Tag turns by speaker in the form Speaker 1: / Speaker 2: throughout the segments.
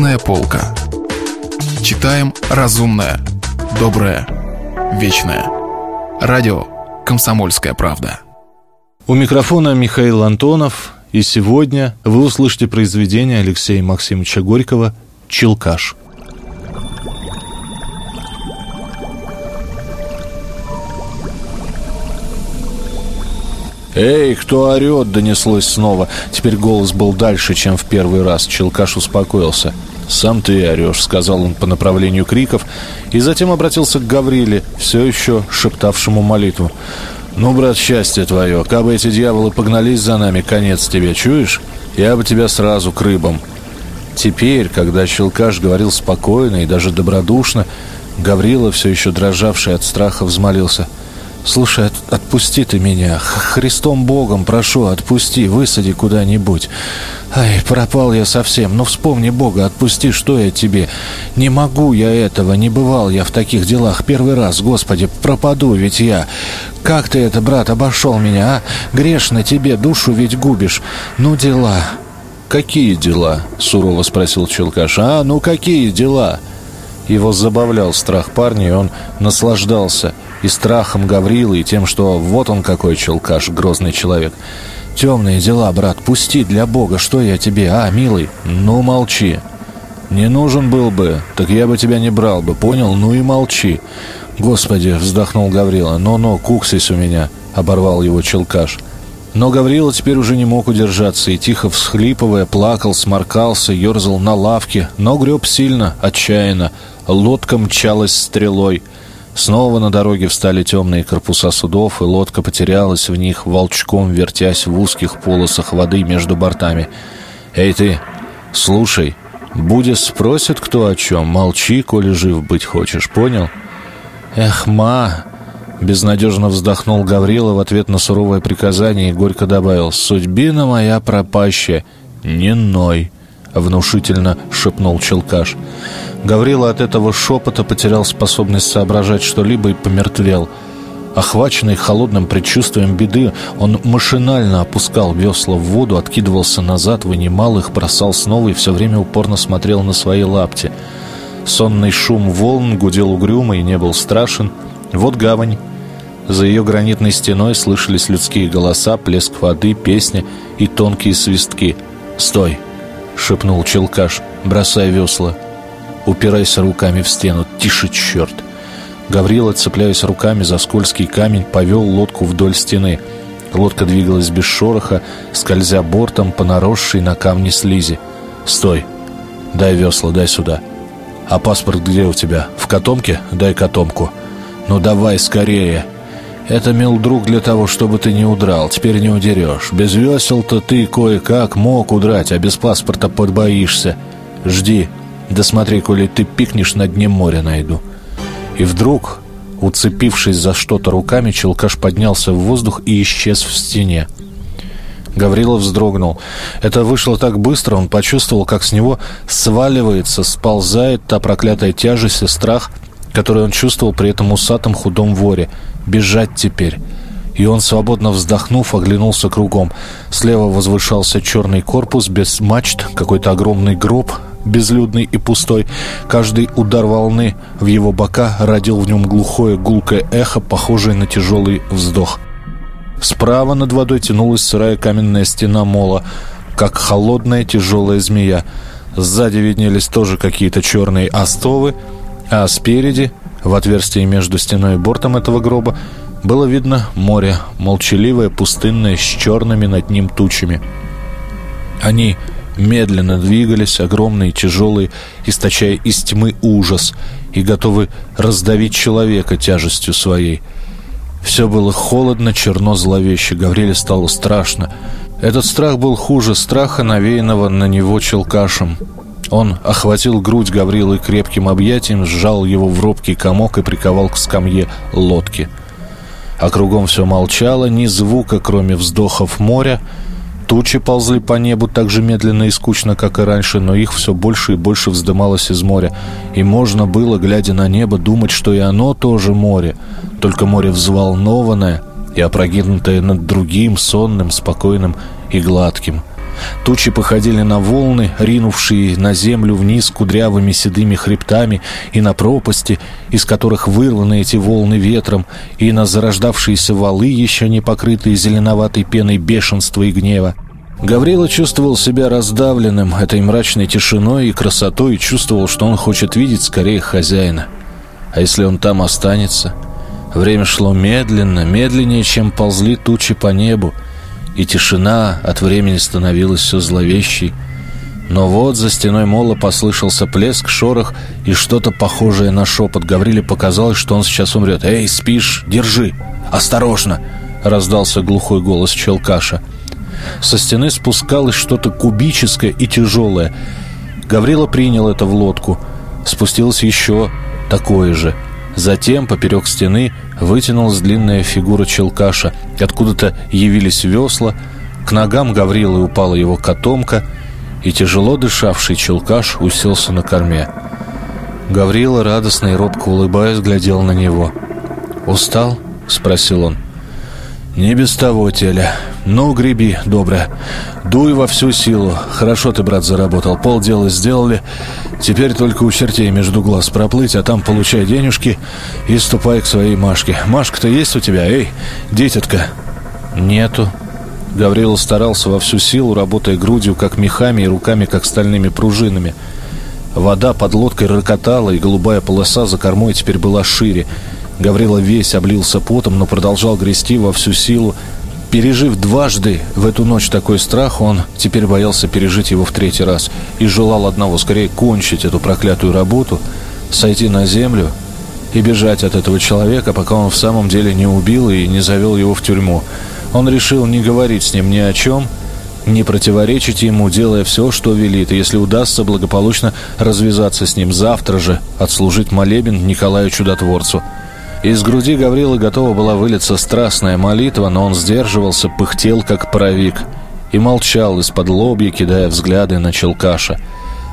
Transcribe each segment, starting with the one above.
Speaker 1: Книжная полка. Читаем разумное, доброе, вечное. Радио «Комсомольская правда».
Speaker 2: У микрофона Михаил Антонов, и сегодня вы услышите произведение Алексея Максимовича Горького «Челкаш». «Эй, кто орет?» — донеслось снова. Теперь голос был дальше, чем в первый раз. Челкаш успокоился. «Сам ты орешь», — сказал он по направлению криков, и затем обратился к Гавриле, все еще шептавшему молитву. «Ну, брат, счастье твое, кабы эти дьяволы погнались за нами, конец тебе, чуешь? Я бы тебя сразу к рыбам». Теперь, когда Челкаш говорил спокойно и даже добродушно, Гаврила, все еще дрожавший от страха, взмолился — Слушай, от, отпусти ты меня. Христом Богом прошу, отпусти, высади куда-нибудь. Ай, пропал я совсем. Ну, вспомни Бога, отпусти, что я тебе. Не могу я этого, не бывал я в таких делах. Первый раз, Господи, пропаду ведь я. Как ты это, брат, обошел меня, а? Грешно тебе, душу ведь губишь. Ну, дела. «Какие дела?» — сурово спросил Челкаш. «А, ну какие дела?» Его забавлял страх парня, и он наслаждался — и страхом Гаврилы, и тем, что вот он какой челкаш, грозный человек. «Темные дела, брат, пусти для Бога, что я тебе, а, милый? Ну, молчи». «Не нужен был бы, так я бы тебя не брал бы, понял? Ну и молчи». «Господи!» — вздохнул Гаврила. «Ну-ну, куксись у меня!» — оборвал его челкаш. Но Гаврила теперь уже не мог удержаться и, тихо всхлипывая, плакал, сморкался, ерзал на лавке, но греб сильно, отчаянно. Лодка мчалась стрелой — Снова на дороге встали темные корпуса судов, и лодка потерялась в них, волчком вертясь в узких полосах воды между бортами. «Эй ты, слушай, Будя спросит, кто о чем, молчи, коли жив быть хочешь, понял?» «Эх, ма!» Безнадежно вздохнул Гаврила в ответ на суровое приказание и горько добавил «Судьбина моя пропащая, не ной!» Внушительно шепнул Челкаш. Гаврила от этого шепота потерял способность соображать что-либо и помертвел. Охваченный холодным предчувствием беды, он машинально опускал весла в воду, откидывался назад, вынимал их, бросал снова и все время упорно смотрел на свои лапти. Сонный шум волн гудел угрюмо и не был страшен. Вот гавань. За ее гранитной стеной слышались людские голоса, плеск воды, песни и тонкие свистки. «Стой!» — шепнул Челкаш, бросая весла. Упирайся руками в стену. Тише, черт!» Гаврила, цепляясь руками за скользкий камень, повел лодку вдоль стены. Лодка двигалась без шороха, скользя бортом по наросшей на камне слизи. «Стой! Дай весла, дай сюда!» «А паспорт где у тебя? В котомке? Дай котомку!» «Ну давай скорее!» «Это, мил друг, для того, чтобы ты не удрал. Теперь не удерешь. Без весел-то ты кое-как мог удрать, а без паспорта подбоишься. Жди, да смотри, коли ты пикнешь, на дне моря найду. И вдруг, уцепившись за что-то руками, челкаш поднялся в воздух и исчез в стене. Гаврилов вздрогнул. Это вышло так быстро, он почувствовал, как с него сваливается, сползает та проклятая тяжесть и страх, который он чувствовал при этом усатом худом воре. Бежать теперь. И он, свободно вздохнув, оглянулся кругом. Слева возвышался черный корпус без мачт, какой-то огромный гроб, безлюдный и пустой. Каждый удар волны в его бока родил в нем глухое гулкое эхо, похожее на тяжелый вздох. Справа над водой тянулась сырая каменная стена мола, как холодная тяжелая змея. Сзади виднелись тоже какие-то черные остовы, а спереди, в отверстии между стеной и бортом этого гроба, было видно море, молчаливое, пустынное, с черными над ним тучами. Они медленно двигались, огромные, тяжелые, источая из тьмы ужас и готовы раздавить человека тяжестью своей. Все было холодно, черно, зловеще. Гавриле стало страшно. Этот страх был хуже страха, навеянного на него челкашем. Он охватил грудь Гаврилы крепким объятием, сжал его в робкий комок и приковал к скамье лодки. А кругом все молчало, ни звука, кроме вздохов моря, Тучи ползли по небу так же медленно и скучно, как и раньше, но их все больше и больше вздымалось из моря. И можно было, глядя на небо, думать, что и оно тоже море, только море взволнованное и опрокинутое над другим, сонным, спокойным и гладким. Тучи походили на волны, ринувшие на землю вниз кудрявыми седыми хребтами, и на пропасти, из которых вырваны эти волны ветром, и на зарождавшиеся валы, еще не покрытые зеленоватой пеной бешенства и гнева. Гаврила чувствовал себя раздавленным этой мрачной тишиной и красотой и чувствовал, что он хочет видеть скорее хозяина. А если он там останется? Время шло медленно, медленнее, чем ползли тучи по небу, и тишина от времени становилась все зловещей. Но вот за стеной мола послышался плеск, шорох и что-то похожее на шепот. Гавриле показалось, что он сейчас умрет. «Эй, спишь? Держи! Осторожно!» — раздался глухой голос Челкаша. Со стены спускалось что-то кубическое и тяжелое. Гаврила принял это в лодку. Спустилось еще такое же. Затем поперек стены вытянулась длинная фигура Челкаша. Откуда-то явились весла. К ногам Гаврилы упала его котомка, и тяжело дышавший Челкаш уселся на корме. Гаврила, радостно и робко улыбаясь, глядел на него. «Устал?» — спросил он. «Не без того, Теля. Ну, греби, доброе. Дуй во всю силу. Хорошо ты, брат, заработал. Полдела сделали. Теперь только у чертей между глаз проплыть, а там получай денежки и ступай к своей Машке. Машка-то есть у тебя, эй, дитятка?» «Нету». Гаврила старался во всю силу, работая грудью, как мехами, и руками, как стальными пружинами. Вода под лодкой рокотала, и голубая полоса за кормой теперь была шире. Гаврила весь облился потом, но продолжал грести во всю силу. Пережив дважды в эту ночь такой страх, он теперь боялся пережить его в третий раз и желал одного скорее кончить эту проклятую работу, сойти на землю и бежать от этого человека, пока он в самом деле не убил и не завел его в тюрьму. Он решил не говорить с ним ни о чем, не противоречить ему, делая все, что велит, и если удастся благополучно развязаться с ним завтра же, отслужить молебен Николаю Чудотворцу – из груди Гаврила готова была вылиться страстная молитва, но он сдерживался, пыхтел, как паровик, и молчал из-под лобья, кидая взгляды на Челкаша.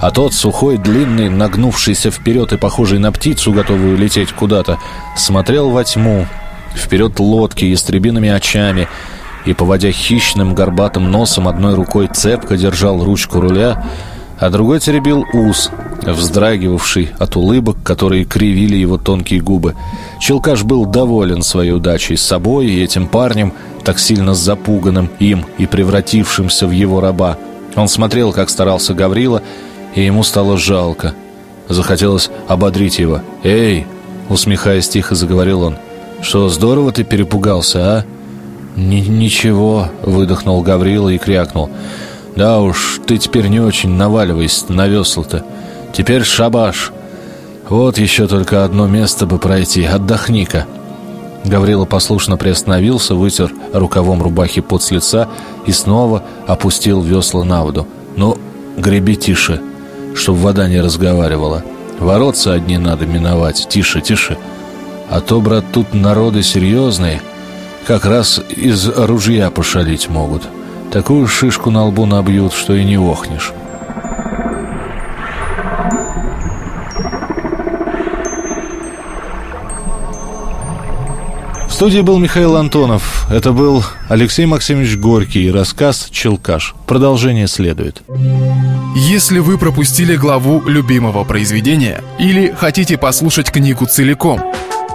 Speaker 2: А тот, сухой, длинный, нагнувшийся вперед и похожий на птицу, готовую лететь куда-то, смотрел во тьму, вперед лодки, истребиными очами, и, поводя хищным горбатым носом, одной рукой цепко держал ручку руля, а другой теребил ус, вздрагивавший от улыбок, которые кривили его тонкие губы. Челкаш был доволен своей удачей с собой и этим парнем, так сильно запуганным им и превратившимся в его раба. Он смотрел, как старался Гаврила, и ему стало жалко. Захотелось ободрить его. «Эй!» — усмехаясь тихо, заговорил он. «Что, здорово ты перепугался, а?» «Ничего», — выдохнул Гаврила и крякнул. Да уж, ты теперь не очень наваливайся на весла-то. Теперь шабаш. Вот еще только одно место бы пройти. Отдохни-ка. Гаврила послушно приостановился, вытер рукавом рубахи пот с лица и снова опустил весла на воду. Ну, греби тише, чтоб вода не разговаривала. Воротца одни надо миновать. Тише, тише. А то, брат, тут народы серьезные. Как раз из ружья пошалить могут. Такую шишку на лбу набьют, что и не охнешь. В студии был Михаил Антонов. Это был Алексей Максимович Горький и рассказ «Челкаш». Продолжение следует.
Speaker 1: Если вы пропустили главу любимого произведения или хотите послушать книгу целиком,